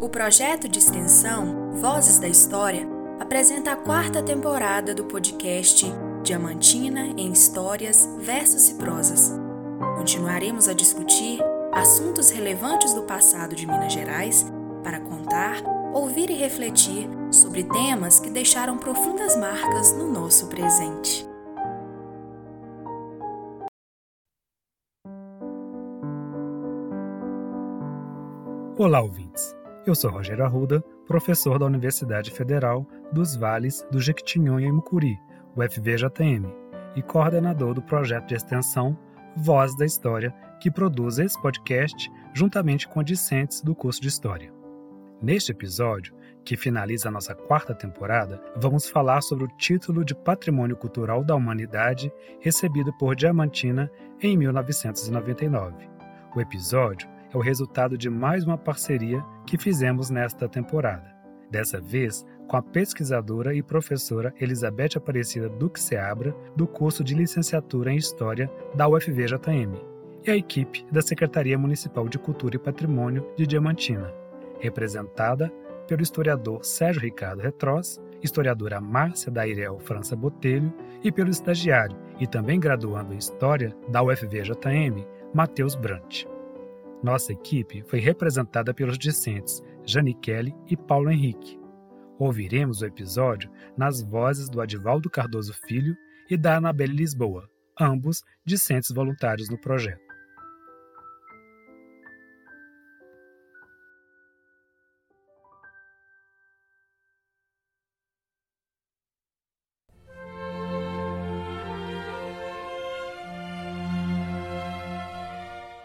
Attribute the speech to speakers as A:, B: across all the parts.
A: O projeto de extensão Vozes da História apresenta a quarta temporada do podcast Diamantina em Histórias, Versos e Prosas. Continuaremos a discutir assuntos relevantes do passado de Minas Gerais para contar, ouvir e refletir sobre temas que deixaram profundas marcas no nosso presente.
B: Olá, ouvintes. Eu sou Rogério Arruda, professor da Universidade Federal dos Vales do Jequitinhonha e Mucuri, UFVJM, e coordenador do projeto de extensão Voz da História, que produz esse podcast juntamente com discentes do curso de História. Neste episódio, que finaliza a nossa quarta temporada, vamos falar sobre o título de Patrimônio Cultural da Humanidade recebido por Diamantina em 1999. O episódio é o resultado de mais uma parceria que fizemos nesta temporada. Dessa vez, com a pesquisadora e professora Elizabeth Aparecida Duque Seabra, do curso de Licenciatura em História da UFVJM, e a equipe da Secretaria Municipal de Cultura e Patrimônio de Diamantina, representada pelo historiador Sérgio Ricardo Retrós, historiadora Márcia Dairel França Botelho e pelo estagiário e também graduando em História da UFVJM, Matheus Brant. Nossa equipe foi representada pelos discentes Jani Kelly e Paulo Henrique. Ouviremos o episódio nas vozes do Adivaldo Cardoso Filho e da Anabelle Lisboa, ambos discentes voluntários no projeto.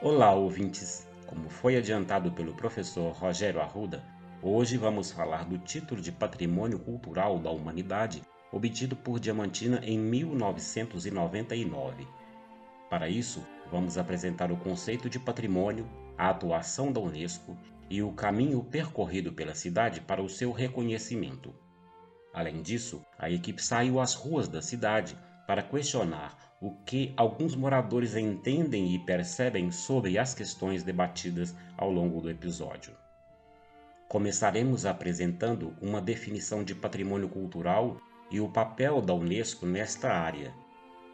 C: Olá, ouvintes! Como foi adiantado pelo professor Rogério Arruda, hoje vamos falar do título de Patrimônio Cultural da Humanidade obtido por Diamantina em 1999. Para isso, vamos apresentar o conceito de patrimônio, a atuação da Unesco e o caminho percorrido pela cidade para o seu reconhecimento. Além disso, a equipe saiu às ruas da cidade para questionar o que alguns moradores entendem e percebem sobre as questões debatidas ao longo do episódio. Começaremos apresentando uma definição de patrimônio cultural e o papel da Unesco nesta área.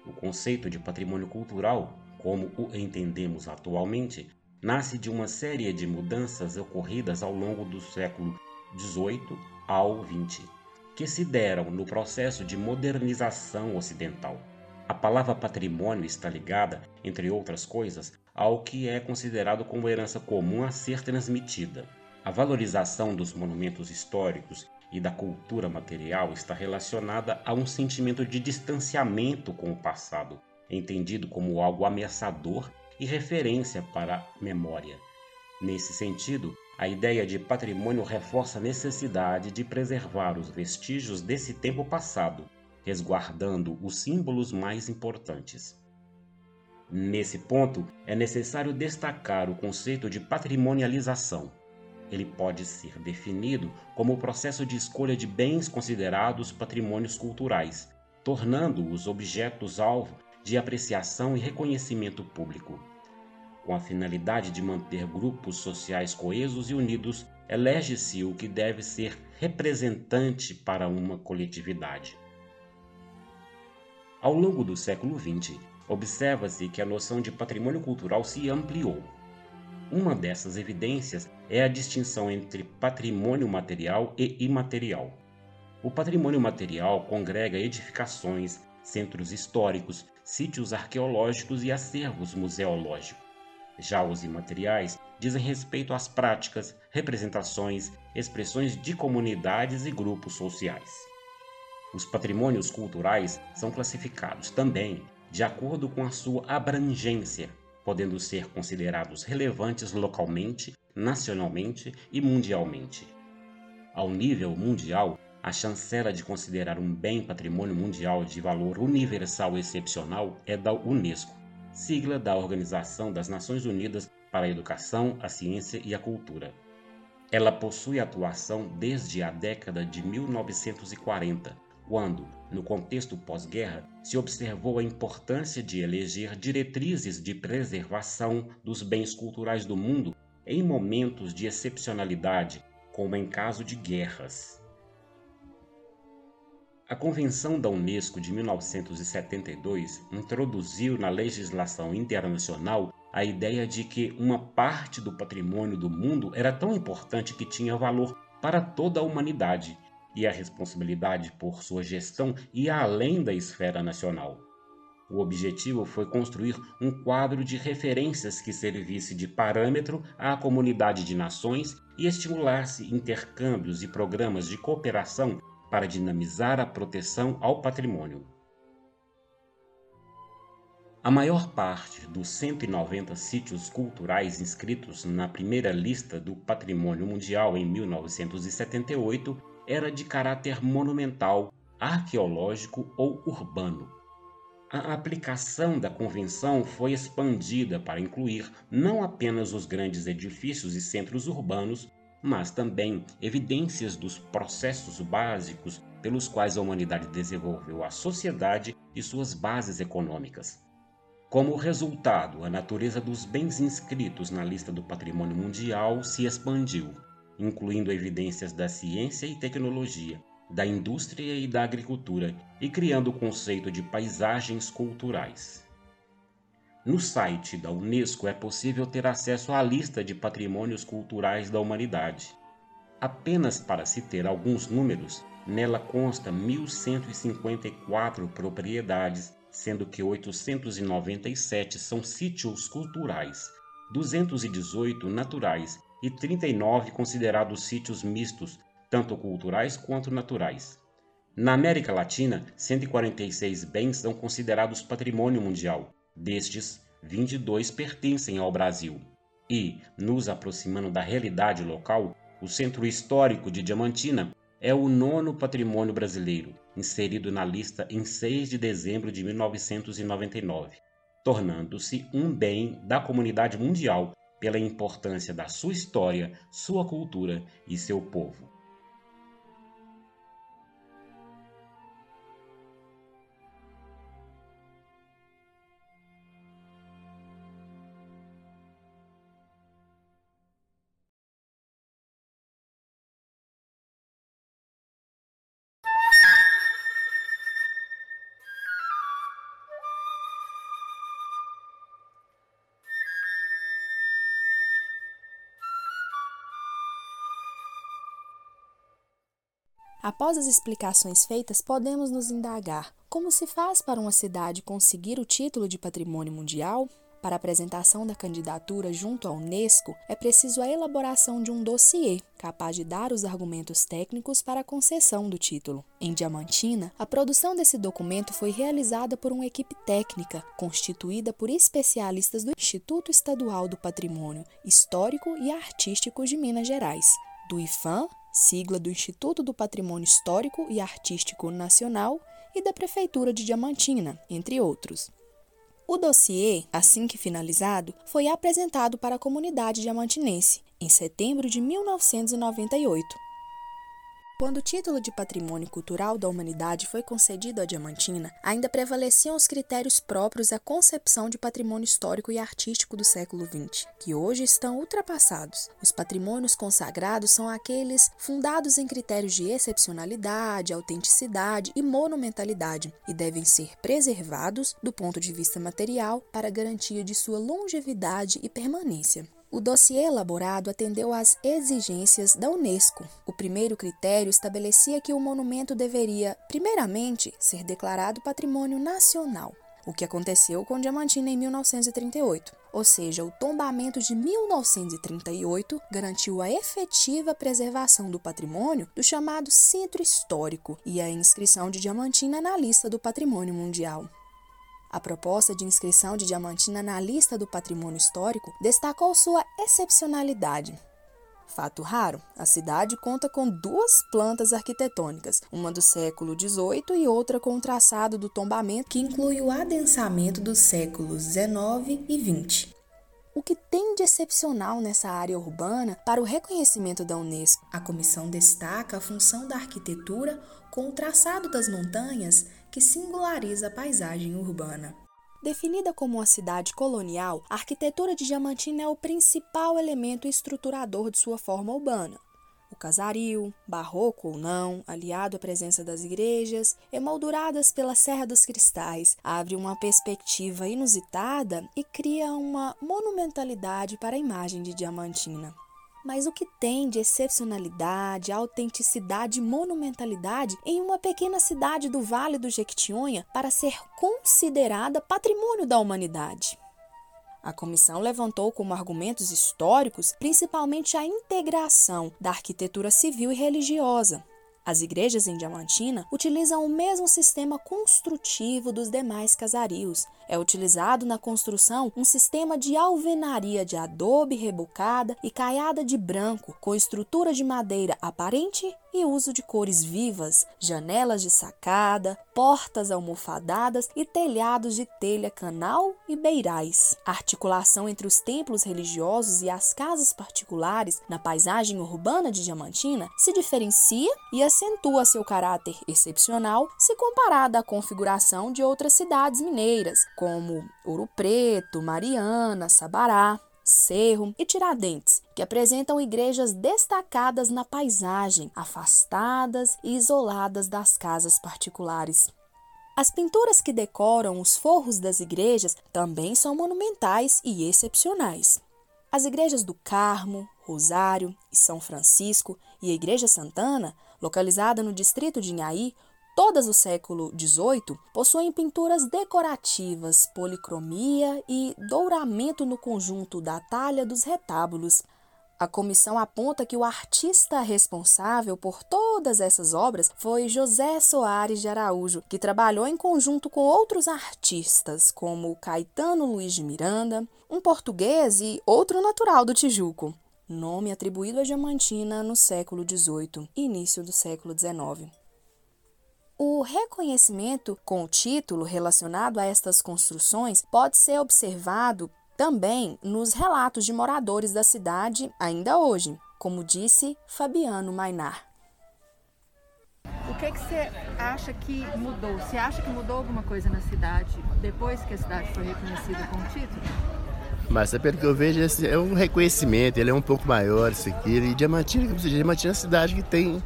C: O conceito de patrimônio cultural, como o entendemos atualmente, nasce de uma série de mudanças ocorridas ao longo do século XVIII ao XX, que se deram no processo de modernização ocidental. A palavra patrimônio está ligada, entre outras coisas, ao que é considerado como herança comum a ser transmitida. A valorização dos monumentos históricos e da cultura material está relacionada a um sentimento de distanciamento com o passado, entendido como algo ameaçador e referência para a memória. Nesse sentido, a ideia de patrimônio reforça a necessidade de preservar os vestígios desse tempo passado resguardando os símbolos mais importantes. Nesse ponto, é necessário destacar o conceito de patrimonialização. Ele pode ser definido como o processo de escolha de bens considerados patrimônios culturais, tornando os objetos alvo de apreciação e reconhecimento público. Com a finalidade de manter grupos sociais coesos e unidos, elege-se o que deve ser representante para uma coletividade. Ao longo do século XX, observa-se que a noção de patrimônio cultural se ampliou. Uma dessas evidências é a distinção entre patrimônio material e imaterial. O patrimônio material congrega edificações, centros históricos, sítios arqueológicos e acervos museológicos. Já os imateriais dizem respeito às práticas, representações, expressões de comunidades e grupos sociais. Os patrimônios culturais são classificados também de acordo com a sua abrangência, podendo ser considerados relevantes localmente, nacionalmente e mundialmente. Ao nível mundial, a chancela de considerar um bem patrimônio mundial de valor universal excepcional é da Unesco, sigla da Organização das Nações Unidas para a Educação, a Ciência e a Cultura. Ela possui atuação desde a década de 1940 quando, no contexto pós-guerra, se observou a importância de eleger diretrizes de preservação dos bens culturais do mundo em momentos de excepcionalidade, como em caso de guerras. A Convenção da Unesco de 1972 introduziu na legislação internacional a ideia de que uma parte do patrimônio do mundo era tão importante que tinha valor para toda a humanidade e a responsabilidade por sua gestão ia além da esfera nacional. O objetivo foi construir um quadro de referências que servisse de parâmetro à comunidade de nações e estimulasse intercâmbios e programas de cooperação para dinamizar a proteção ao patrimônio. A maior parte dos 190 sítios culturais inscritos na primeira lista do Patrimônio Mundial em 1978 era de caráter monumental, arqueológico ou urbano. A aplicação da convenção foi expandida para incluir não apenas os grandes edifícios e centros urbanos, mas também evidências dos processos básicos pelos quais a humanidade desenvolveu a sociedade e suas bases econômicas. Como resultado, a natureza dos bens inscritos na lista do patrimônio mundial se expandiu, incluindo evidências da ciência e tecnologia, da indústria e da agricultura, e criando o conceito de paisagens culturais. No site da Unesco é possível ter acesso à lista de patrimônios culturais da humanidade. Apenas para se ter alguns números, nela consta 1.154 propriedades, sendo que 897 são sítios culturais, 218 naturais e 39 considerados sítios mistos, tanto culturais quanto naturais. Na América Latina, 146 bens são considerados patrimônio mundial, Destes, 22 pertencem ao Brasil. E, nos aproximando da realidade local, o Centro Histórico de Diamantina é o nono patrimônio brasileiro, inserido na lista em 6 de dezembro de 1999, tornando-se um bem da comunidade mundial pela importância da sua história, sua cultura e seu povo.
A: Após as explicações feitas, podemos nos indagar: como se faz para uma cidade conseguir o título de patrimônio mundial? Para a apresentação da candidatura junto à Unesco, é preciso a elaboração de um dossiê capaz de dar os argumentos técnicos para a concessão do título. Em Diamantina, a produção desse documento foi realizada por uma equipe técnica constituída por especialistas do Instituto Estadual do Patrimônio Histórico e Artístico de Minas Gerais, do IFAM sigla do Instituto do Patrimônio Histórico e Artístico Nacional e da Prefeitura de Diamantina, entre outros. O dossiê, assim que finalizado, foi apresentado para a comunidade diamantinense em setembro de 1998. Quando o título de Patrimônio Cultural da Humanidade foi concedido à Diamantina, ainda prevaleciam os critérios próprios à concepção de patrimônio histórico e artístico do século XX, que hoje estão ultrapassados. Os patrimônios consagrados são aqueles fundados em critérios de excepcionalidade, autenticidade e monumentalidade, e devem ser preservados do ponto de vista material para garantia de sua longevidade e permanência. O dossiê elaborado atendeu às exigências da Unesco. O primeiro critério estabelecia que o monumento deveria, primeiramente, ser declarado patrimônio nacional, o que aconteceu com Diamantina em 1938. Ou seja, o tombamento de 1938 garantiu a efetiva preservação do patrimônio do chamado centro histórico e a inscrição de Diamantina na lista do patrimônio mundial. A proposta de inscrição de Diamantina na lista do patrimônio histórico destacou sua excepcionalidade. Fato raro, a cidade conta com duas plantas arquitetônicas, uma do século XVIII e outra com o traçado do tombamento, que inclui o adensamento dos séculos XIX e XX. O que tem de excepcional nessa área urbana para o reconhecimento da Unesco? A comissão destaca a função da arquitetura com o traçado das montanhas que singulariza a paisagem urbana. Definida como uma cidade colonial, a arquitetura de Diamantina é o principal elemento estruturador de sua forma urbana. O casario, barroco ou não, aliado à presença das igrejas, emolduradas pela Serra dos Cristais, abre uma perspectiva inusitada e cria uma monumentalidade para a imagem de Diamantina. Mas o que tem de excepcionalidade, autenticidade e monumentalidade em uma pequena cidade do Vale do Jequitinhonha para ser considerada patrimônio da humanidade? A comissão levantou como argumentos históricos principalmente a integração da arquitetura civil e religiosa, as igrejas em Diamantina utilizam o mesmo sistema construtivo dos demais casarios. É utilizado na construção um sistema de alvenaria de adobe rebocada e caiada de branco, com estrutura de madeira aparente e uso de cores vivas, janelas de sacada, portas almofadadas e telhados de telha canal e beirais. A articulação entre os templos religiosos e as casas particulares na paisagem urbana de Diamantina se diferencia e acentua seu caráter excepcional se comparada à configuração de outras cidades mineiras, como Ouro Preto, Mariana, Sabará. Cerro e Tiradentes, que apresentam igrejas destacadas na paisagem, afastadas e isoladas das casas particulares. As pinturas que decoram os forros das igrejas também são monumentais e excepcionais. As igrejas do Carmo, Rosário e São Francisco e a Igreja Santana, localizada no distrito de Inhaí, todas do século XVIII, possuem pinturas decorativas, policromia e douramento no conjunto da talha dos retábulos. A comissão aponta que o artista responsável por todas essas obras foi José Soares de Araújo, que trabalhou em conjunto com outros artistas, como Caetano Luiz de Miranda, um português e outro natural do Tijuco, nome atribuído a Diamantina no século XVIII e início do século XIX. O reconhecimento com o título relacionado a estas construções pode ser observado também nos relatos de moradores da cidade ainda hoje, como disse Fabiano Mainar.
D: O que, que você acha que mudou? Você acha que mudou alguma coisa na cidade depois que a cidade foi reconhecida com o título?
E: Mas é pelo que eu vejo, é um reconhecimento, ele é um pouco maior, isso aqui. E Diamantina, como se diz, Diamantina é uma cidade que tem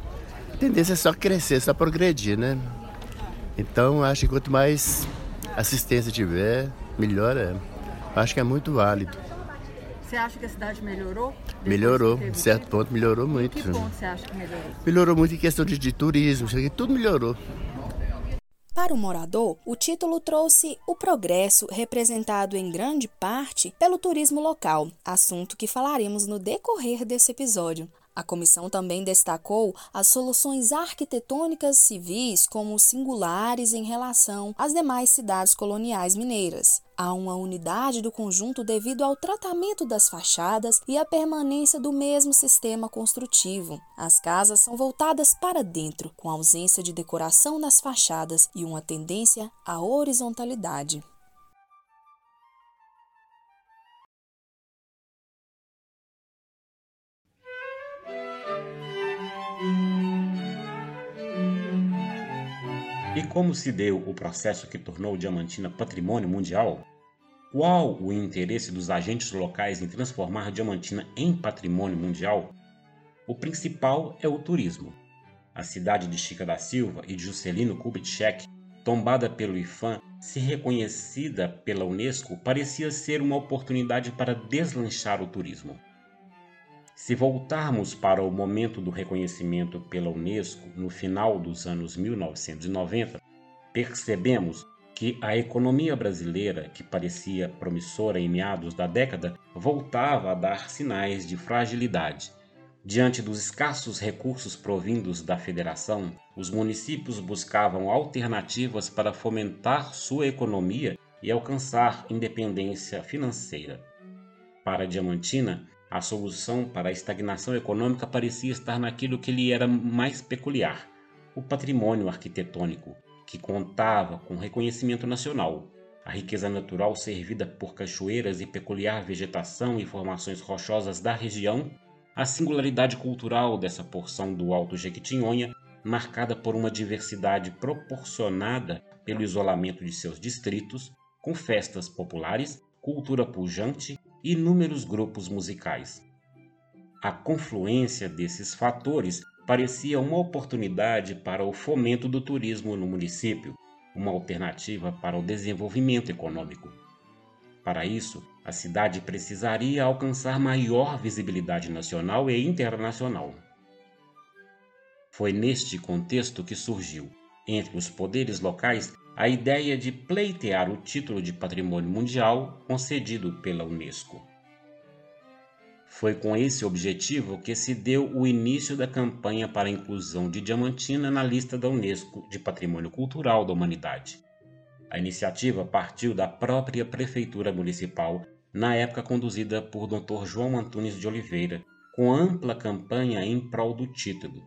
E: tendência é só crescer, só progredir, né? Então, acho que quanto mais assistência tiver, melhor é. Acho que é muito válido.
D: Você acha que a cidade melhorou?
E: Melhorou, em certo ponto melhorou muito.
D: Em que ponto você acha que melhorou?
E: Melhorou muito em questão de, de turismo, isso aqui, tudo melhorou.
A: Para o morador, o título trouxe o progresso representado em grande parte pelo turismo local, assunto que falaremos no decorrer desse episódio. A comissão também destacou as soluções arquitetônicas civis como singulares em relação às demais cidades coloniais mineiras. Há uma unidade do conjunto devido ao tratamento das fachadas e à permanência do mesmo sistema construtivo. As casas são voltadas para dentro, com ausência de decoração nas fachadas e uma tendência à horizontalidade.
C: E como se deu o processo que tornou Diamantina patrimônio mundial? Qual o interesse dos agentes locais em transformar Diamantina em patrimônio mundial? O principal é o turismo. A cidade de Chica da Silva e de Juscelino Kubitschek, tombada pelo IFAM, se reconhecida pela Unesco, parecia ser uma oportunidade para deslanchar o turismo. Se voltarmos para o momento do reconhecimento pela Unesco no final dos anos 1990, percebemos que a economia brasileira, que parecia promissora em meados da década, voltava a dar sinais de fragilidade. Diante dos escassos recursos provindos da federação, os municípios buscavam alternativas para fomentar sua economia e alcançar independência financeira. Para Diamantina, a solução para a estagnação econômica parecia estar naquilo que lhe era mais peculiar: o patrimônio arquitetônico, que contava com reconhecimento nacional. A riqueza natural servida por cachoeiras e peculiar vegetação e formações rochosas da região, a singularidade cultural dessa porção do Alto Jequitinhonha, marcada por uma diversidade proporcionada pelo isolamento de seus distritos, com festas populares, cultura pujante inúmeros grupos musicais. A confluência desses fatores parecia uma oportunidade para o fomento do turismo no município, uma alternativa para o desenvolvimento econômico. Para isso, a cidade precisaria alcançar maior visibilidade nacional e internacional. Foi neste contexto que surgiu, entre os poderes locais, a ideia de pleitear o título de Patrimônio Mundial concedido pela Unesco. Foi com esse objetivo que se deu o início da campanha para a inclusão de Diamantina na lista da Unesco de Patrimônio Cultural da Humanidade. A iniciativa partiu da própria Prefeitura Municipal, na época conduzida por Dr. João Antunes de Oliveira, com ampla campanha em prol do título.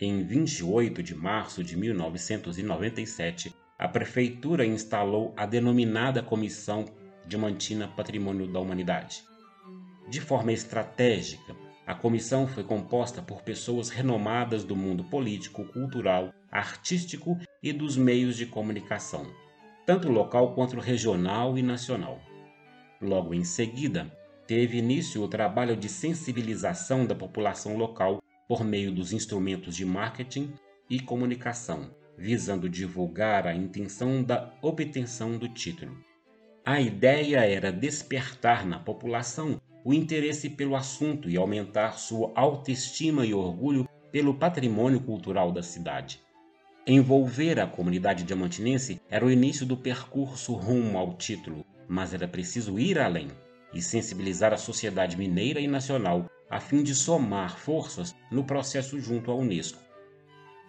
C: Em 28 de março de 1997, a Prefeitura instalou a denominada Comissão Diamantina Patrimônio da Humanidade de forma estratégica, a comissão foi composta por pessoas renomadas do mundo político, cultural, artístico e dos meios de comunicação, tanto local quanto regional e nacional. Logo em seguida, teve início o trabalho de sensibilização da população local por meio dos instrumentos de marketing e comunicação, visando divulgar a intenção da obtenção do título. A ideia era despertar na população o interesse pelo assunto e aumentar sua autoestima e orgulho pelo patrimônio cultural da cidade. Envolver a comunidade diamantinense era o início do percurso rumo ao título, mas era preciso ir além e sensibilizar a sociedade mineira e nacional a fim de somar forças no processo junto à Unesco.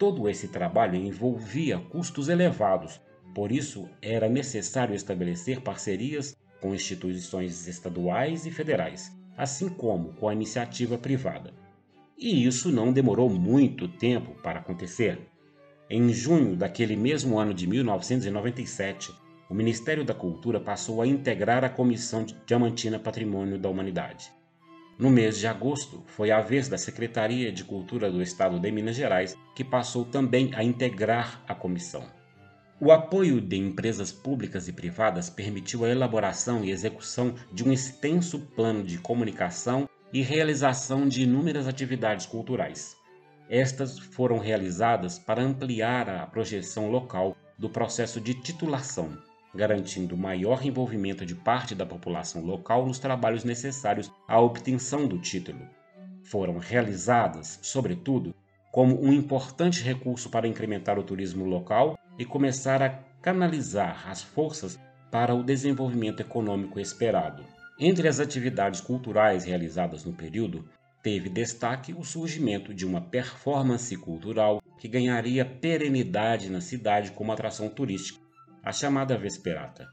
C: Todo esse trabalho envolvia custos elevados, por isso era necessário estabelecer parcerias com instituições estaduais e federais, assim como com a iniciativa privada. E isso não demorou muito tempo para acontecer. Em junho daquele mesmo ano de 1997, o Ministério da Cultura passou a integrar a Comissão Diamantina Patrimônio da Humanidade. No mês de agosto, foi a vez da Secretaria de Cultura do Estado de Minas Gerais, que passou também a integrar a comissão. O apoio de empresas públicas e privadas permitiu a elaboração e execução de um extenso plano de comunicação e realização de inúmeras atividades culturais. Estas foram realizadas para ampliar a projeção local do processo de titulação, garantindo maior envolvimento de parte da população local nos trabalhos necessários à obtenção do título. Foram realizadas, sobretudo, como um importante recurso para incrementar o turismo local e começar a canalizar as forças para o desenvolvimento econômico esperado. Entre as atividades culturais realizadas no período, teve destaque o surgimento de uma performance cultural que ganharia perenidade na cidade como atração turística, a chamada Vesperata.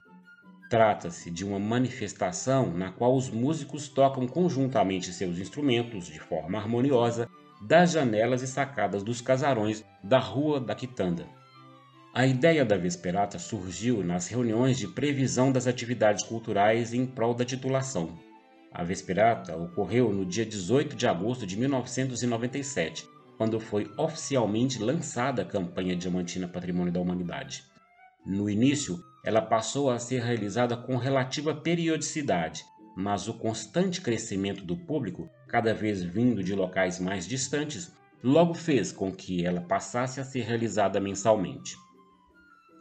C: Trata-se de uma manifestação na qual os músicos tocam conjuntamente seus instrumentos de forma harmoniosa das janelas e sacadas dos casarões da Rua da Quitanda. A ideia da Vesperata surgiu nas reuniões de previsão das atividades culturais em prol da titulação. A Vesperata ocorreu no dia 18 de agosto de 1997, quando foi oficialmente lançada a campanha Diamantina Patrimônio da Humanidade. No início, ela passou a ser realizada com relativa periodicidade, mas o constante crescimento do público, cada vez vindo de locais mais distantes, logo fez com que ela passasse a ser realizada mensalmente.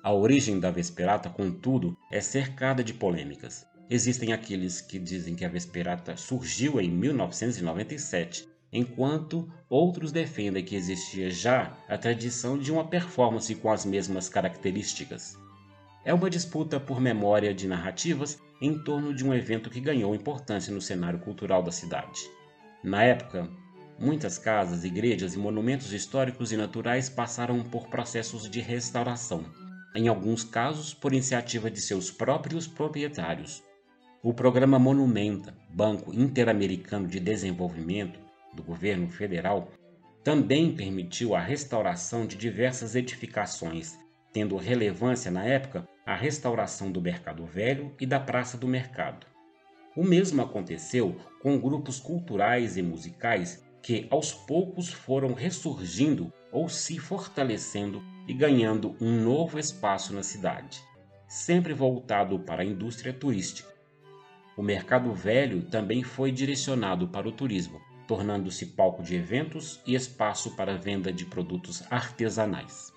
C: A origem da Vesperata, contudo, é cercada de polêmicas. Existem aqueles que dizem que a Vesperata surgiu em 1997, enquanto outros defendem que existia já a tradição de uma performance com as mesmas características. É uma disputa por memória de narrativas em torno de um evento que ganhou importância no cenário cultural da cidade. Na época, muitas casas, igrejas e monumentos históricos e naturais passaram por processos de restauração em alguns casos por iniciativa de seus próprios proprietários. O programa Monumenta, Banco Interamericano de Desenvolvimento do governo federal, também permitiu a restauração de diversas edificações, tendo relevância na época a restauração do Mercado Velho e da Praça do Mercado. O mesmo aconteceu com grupos culturais e musicais que aos poucos foram ressurgindo ou se fortalecendo e ganhando um novo espaço na cidade, sempre voltado para a indústria turística. O mercado velho também foi direcionado para o turismo, tornando-se palco de eventos e espaço para venda de produtos artesanais.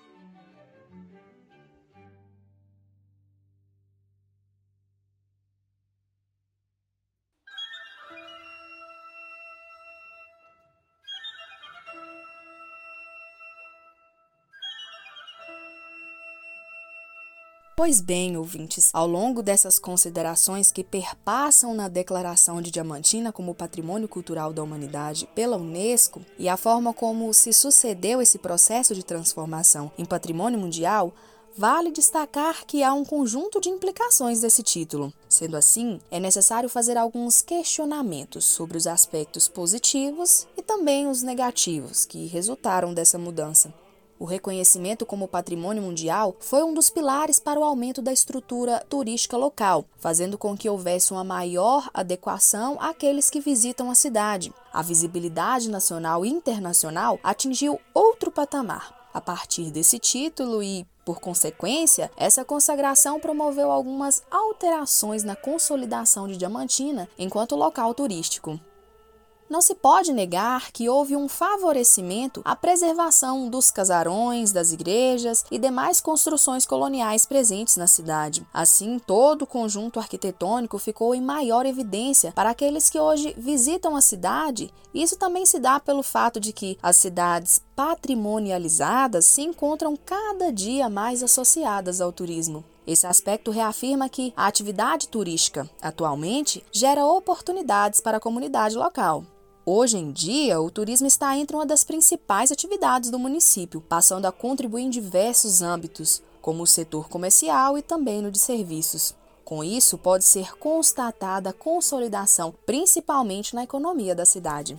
A: Pois bem, ouvintes, ao longo dessas considerações que perpassam na Declaração de Diamantina como Patrimônio Cultural da Humanidade pela Unesco e a forma como se sucedeu esse processo de transformação em patrimônio mundial, vale destacar que há um conjunto de implicações desse título. Sendo assim, é necessário fazer alguns questionamentos sobre os aspectos positivos e também os negativos que resultaram dessa mudança. O reconhecimento como patrimônio mundial foi um dos pilares para o aumento da estrutura turística local, fazendo com que houvesse uma maior adequação àqueles que visitam a cidade. A visibilidade nacional e internacional atingiu outro patamar. A partir desse título e, por consequência, essa consagração promoveu algumas alterações na consolidação de Diamantina enquanto local turístico. Não se pode negar que houve um favorecimento à preservação dos casarões, das igrejas e demais construções coloniais presentes na cidade. Assim, todo o conjunto arquitetônico ficou em maior evidência para aqueles que hoje visitam a cidade. Isso também se dá pelo fato de que as cidades patrimonializadas se encontram cada dia mais associadas ao turismo. Esse aspecto reafirma que a atividade turística, atualmente, gera oportunidades para a comunidade local. Hoje em dia, o turismo está entre uma das principais atividades do município, passando a contribuir em diversos âmbitos, como o setor comercial e também no de serviços. Com isso, pode ser constatada a consolidação, principalmente na economia da cidade.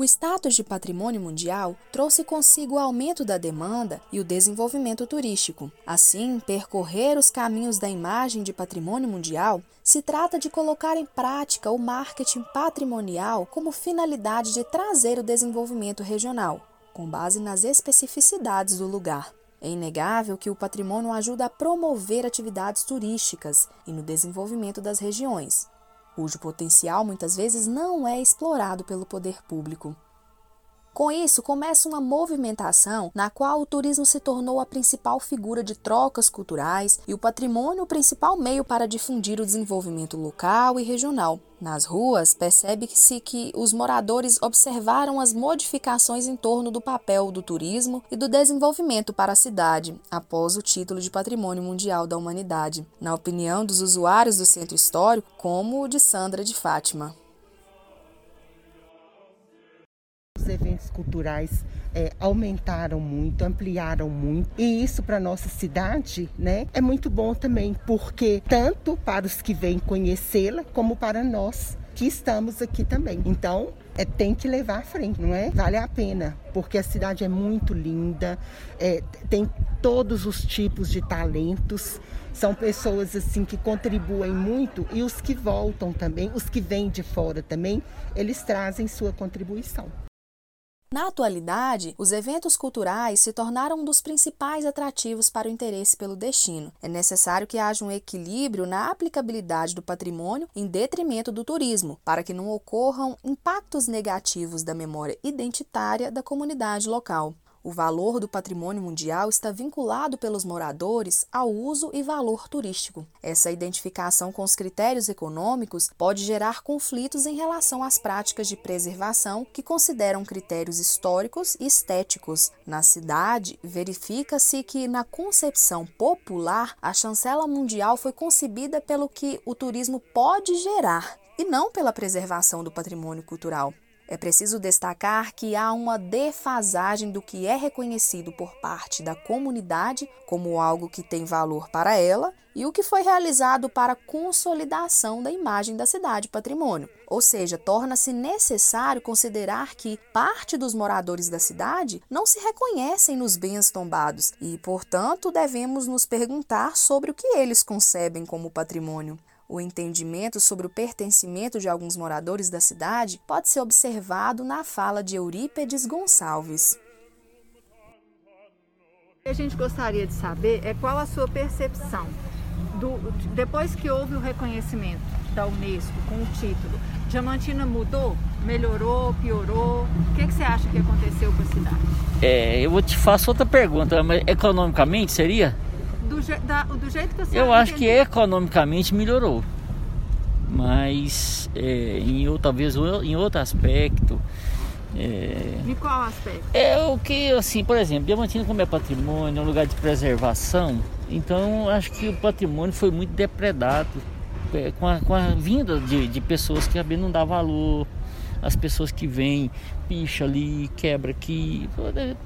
A: O status de patrimônio mundial trouxe consigo o aumento da demanda e o desenvolvimento turístico. Assim, percorrer os caminhos da imagem de patrimônio mundial se trata de colocar em prática o marketing patrimonial como finalidade de trazer o desenvolvimento regional, com base nas especificidades do lugar. É inegável que o patrimônio ajuda a promover atividades turísticas e no desenvolvimento das regiões cujo potencial muitas vezes não é explorado pelo poder público. Com isso, começa uma movimentação na qual o turismo se tornou a principal figura de trocas culturais e o patrimônio o principal meio para difundir o desenvolvimento local e regional. Nas ruas, percebe-se que os moradores observaram as modificações em torno do papel do turismo e do desenvolvimento para a cidade, após o título de Patrimônio Mundial da Humanidade, na opinião dos usuários do centro histórico, como o de Sandra de Fátima.
F: Os eventos culturais é, aumentaram muito, ampliaram muito. E isso para nossa cidade, né, é muito bom também, porque tanto para os que vêm conhecê-la, como para nós que estamos aqui também. Então, é, tem que levar à frente, não é? Vale a pena, porque a cidade é muito linda, é, tem todos os tipos de talentos. São pessoas assim que contribuem muito e os que voltam também, os que vêm de fora também, eles trazem sua contribuição.
A: Na atualidade, os eventos culturais se tornaram um dos principais atrativos para o interesse pelo destino. É necessário que haja um equilíbrio na aplicabilidade do patrimônio em detrimento do turismo, para que não ocorram impactos negativos da memória identitária da comunidade local. O valor do patrimônio mundial está vinculado pelos moradores ao uso e valor turístico. Essa identificação com os critérios econômicos pode gerar conflitos em relação às práticas de preservação que consideram critérios históricos e estéticos. Na cidade, verifica-se que, na concepção popular, a chancela mundial foi concebida pelo que o turismo pode gerar e não pela preservação do patrimônio cultural. É preciso destacar que há uma defasagem do que é reconhecido por parte da comunidade como algo que tem valor para ela e o que foi realizado para consolidação da imagem da cidade patrimônio. Ou seja, torna-se necessário considerar que parte dos moradores da cidade não se reconhecem nos bens tombados e, portanto, devemos nos perguntar sobre o que eles concebem como patrimônio. O entendimento sobre o pertencimento de alguns moradores da cidade pode ser observado na fala de Eurípedes Gonçalves.
D: O que a gente gostaria de saber é qual a sua percepção do, depois que houve o reconhecimento da Unesco com o título, Diamantina mudou? Melhorou, piorou? O que, que você acha que aconteceu com a cidade?
G: É, eu vou te faço outra pergunta, mas economicamente seria?
D: Do, je, da, do jeito que você
G: Eu acho que economicamente melhorou. Mas é, em, talvez em outro aspecto.
D: É, em qual aspecto?
G: É o que, assim, por exemplo, Diamantina como é patrimônio, é um lugar de preservação, então acho que o patrimônio foi muito depredado é, com, a, com a vinda de, de pessoas que também não dá valor, as pessoas que vêm, picha ali, quebra aqui.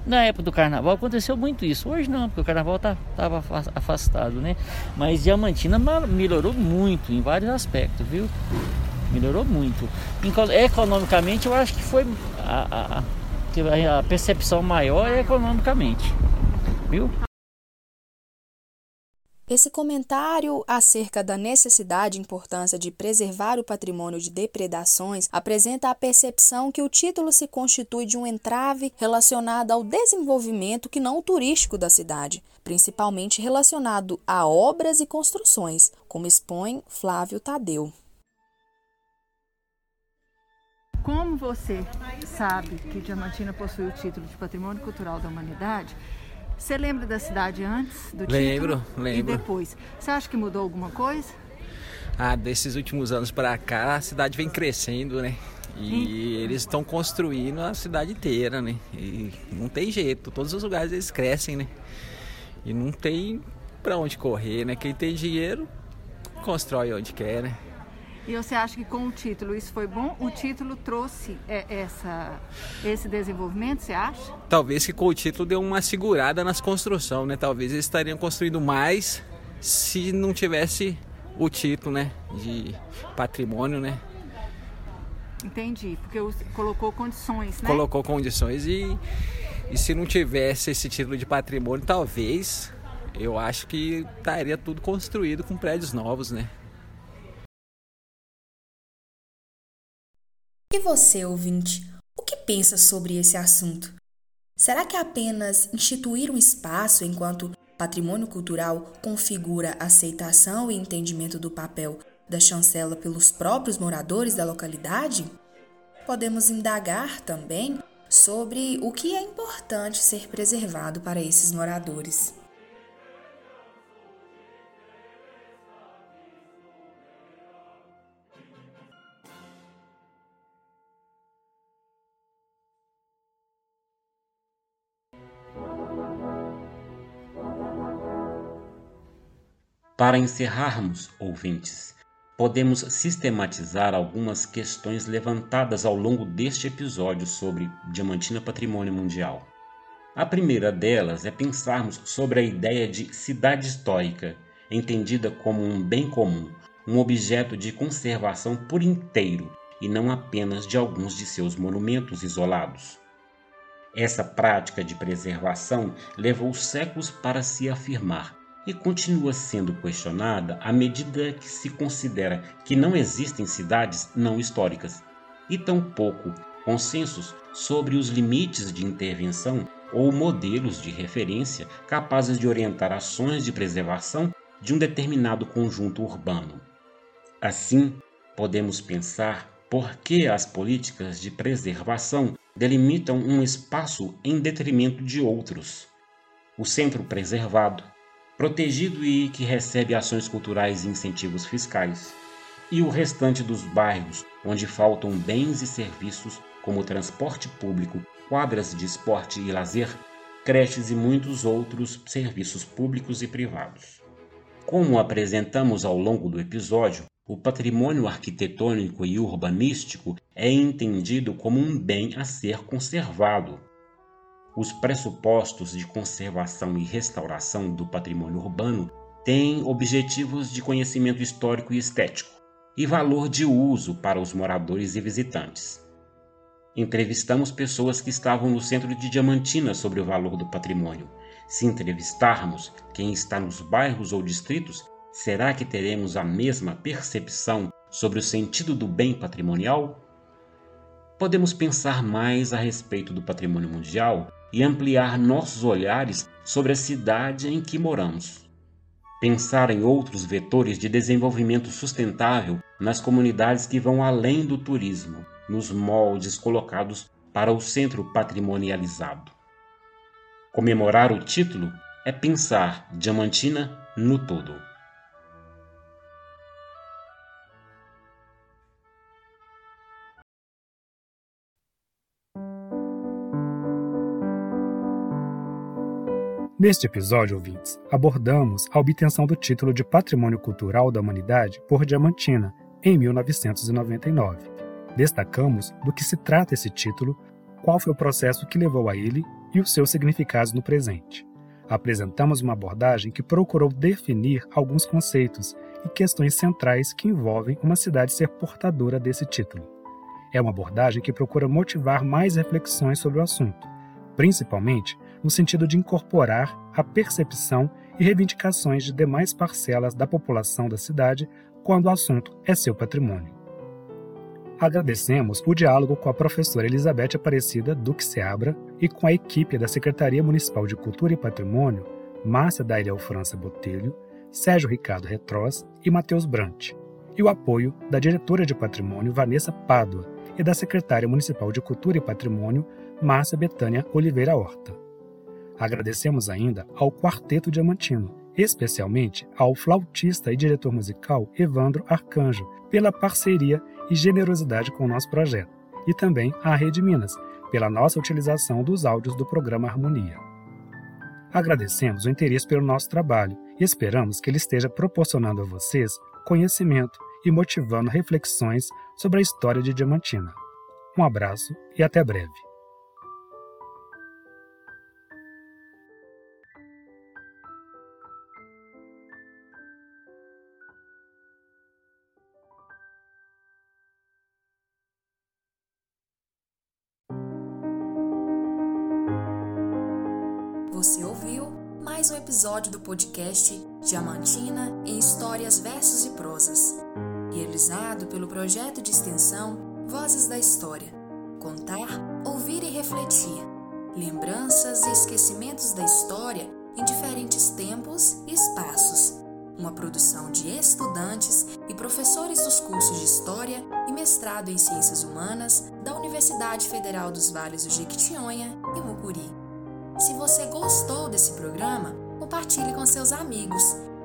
G: Na época do carnaval aconteceu muito isso. Hoje não, porque o carnaval tá, afastado, né? Mas Diamantina melhorou muito em vários aspectos, viu? Melhorou muito. Economicamente eu acho que foi a, a, a percepção maior é economicamente, viu?
A: Esse comentário acerca da necessidade e importância de preservar o patrimônio de depredações apresenta a percepção que o título se constitui de um entrave relacionado ao desenvolvimento que não turístico da cidade, principalmente relacionado a obras e construções, como expõe Flávio Tadeu.
D: Como você sabe que Diamantina possui o título de Patrimônio Cultural da Humanidade, você lembra da cidade antes do
H: lembro,
D: título?
H: Lembro,
D: E depois? Você acha que mudou alguma coisa?
H: Ah, desses últimos anos para cá, a cidade vem crescendo, né? E eles estão construindo a cidade inteira, né? E não tem jeito, todos os lugares eles crescem, né? E não tem para onde correr, né? Quem tem dinheiro constrói onde quer, né?
D: E você acha que com o título isso foi bom? O título trouxe é, essa, esse desenvolvimento, você acha?
H: Talvez que com o título deu uma segurada nas construções, né? Talvez eles estariam construindo mais se não tivesse o título, né? De patrimônio, né?
D: Entendi, porque colocou condições, né?
H: Colocou condições e, e se não tivesse esse título de patrimônio, talvez eu acho que estaria tudo construído com prédios novos, né?
A: E você, ouvinte, o que pensa sobre esse assunto? Será que apenas instituir um espaço enquanto patrimônio cultural configura aceitação e entendimento do papel da chancela pelos próprios moradores da localidade? Podemos indagar também sobre o que é importante ser preservado para esses moradores.
C: Para encerrarmos, ouvintes, podemos sistematizar algumas questões levantadas ao longo deste episódio sobre Diamantina Patrimônio Mundial. A primeira delas é pensarmos sobre a ideia de cidade histórica, entendida como um bem comum, um objeto de conservação por inteiro e não apenas de alguns de seus monumentos isolados. Essa prática de preservação levou séculos para se afirmar e continua sendo questionada à medida que se considera que não existem cidades não históricas e tampouco consensos sobre os limites de intervenção ou modelos de referência capazes de orientar ações de preservação de um determinado conjunto urbano. Assim, podemos pensar por que as políticas de preservação delimitam um espaço em detrimento de outros. O centro preservado protegido e que recebe ações culturais e incentivos fiscais, e o restante dos bairros onde faltam bens e serviços como transporte público, quadras de esporte e lazer, creches e muitos outros serviços públicos e privados. Como apresentamos ao longo do episódio, o patrimônio arquitetônico e urbanístico é entendido como um bem a ser conservado, os pressupostos de conservação e restauração do patrimônio urbano têm objetivos de conhecimento histórico e estético e valor de uso para os moradores e visitantes. Entrevistamos pessoas que estavam no centro de Diamantina sobre o valor do patrimônio. Se entrevistarmos quem está nos bairros ou distritos, será que teremos a mesma percepção sobre o sentido do bem patrimonial? Podemos pensar mais a respeito do patrimônio mundial e ampliar nossos olhares sobre a cidade em que moramos. Pensar em outros vetores de desenvolvimento sustentável nas comunidades que vão além do turismo nos moldes colocados para o centro patrimonializado. Comemorar o título é pensar Diamantina no todo.
B: Neste episódio, ouvintes, abordamos a obtenção do título de Patrimônio Cultural da Humanidade por Diamantina, em 1999. Destacamos do que se trata esse título, qual foi o processo que levou a ele e os seus significados no presente. Apresentamos uma abordagem que procurou definir alguns conceitos e questões centrais que envolvem uma cidade ser portadora desse título. É uma abordagem que procura motivar mais reflexões sobre o assunto, principalmente no sentido de incorporar a percepção e reivindicações de demais parcelas da população da cidade quando o assunto é seu patrimônio. Agradecemos o diálogo com a professora Elizabeth Aparecida Duque Seabra e com a equipe da Secretaria Municipal de Cultura e Patrimônio, Márcia Dairel França Botelho, Sérgio Ricardo Retrós e Matheus Brant, e o apoio da diretora de Patrimônio Vanessa Pádua e da secretária municipal de Cultura e Patrimônio Márcia Betânia Oliveira Horta. Agradecemos ainda ao Quarteto Diamantino, especialmente ao flautista e diretor musical Evandro Arcanjo, pela parceria e generosidade com o nosso projeto, e também à Rede Minas, pela nossa utilização dos áudios do programa Harmonia. Agradecemos o interesse pelo nosso trabalho e esperamos que ele esteja proporcionando a vocês conhecimento e motivando reflexões sobre a história de Diamantina. Um abraço e até breve.
A: Episódio do podcast Diamantina em Histórias, Versos e Prosas, realizado pelo projeto de extensão Vozes da História. Contar, ouvir e refletir. Lembranças e esquecimentos da história em diferentes tempos e espaços. Uma produção de estudantes e professores dos cursos de História e Mestrado em Ciências Humanas da Universidade Federal dos Vales do Jequitinhonha e Mucuri. Se você gostou desse programa, compartilhe com seus amigos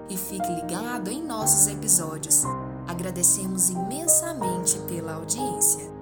A: e fique ligado em nossos episódios. Agradecemos imensamente pela audiência.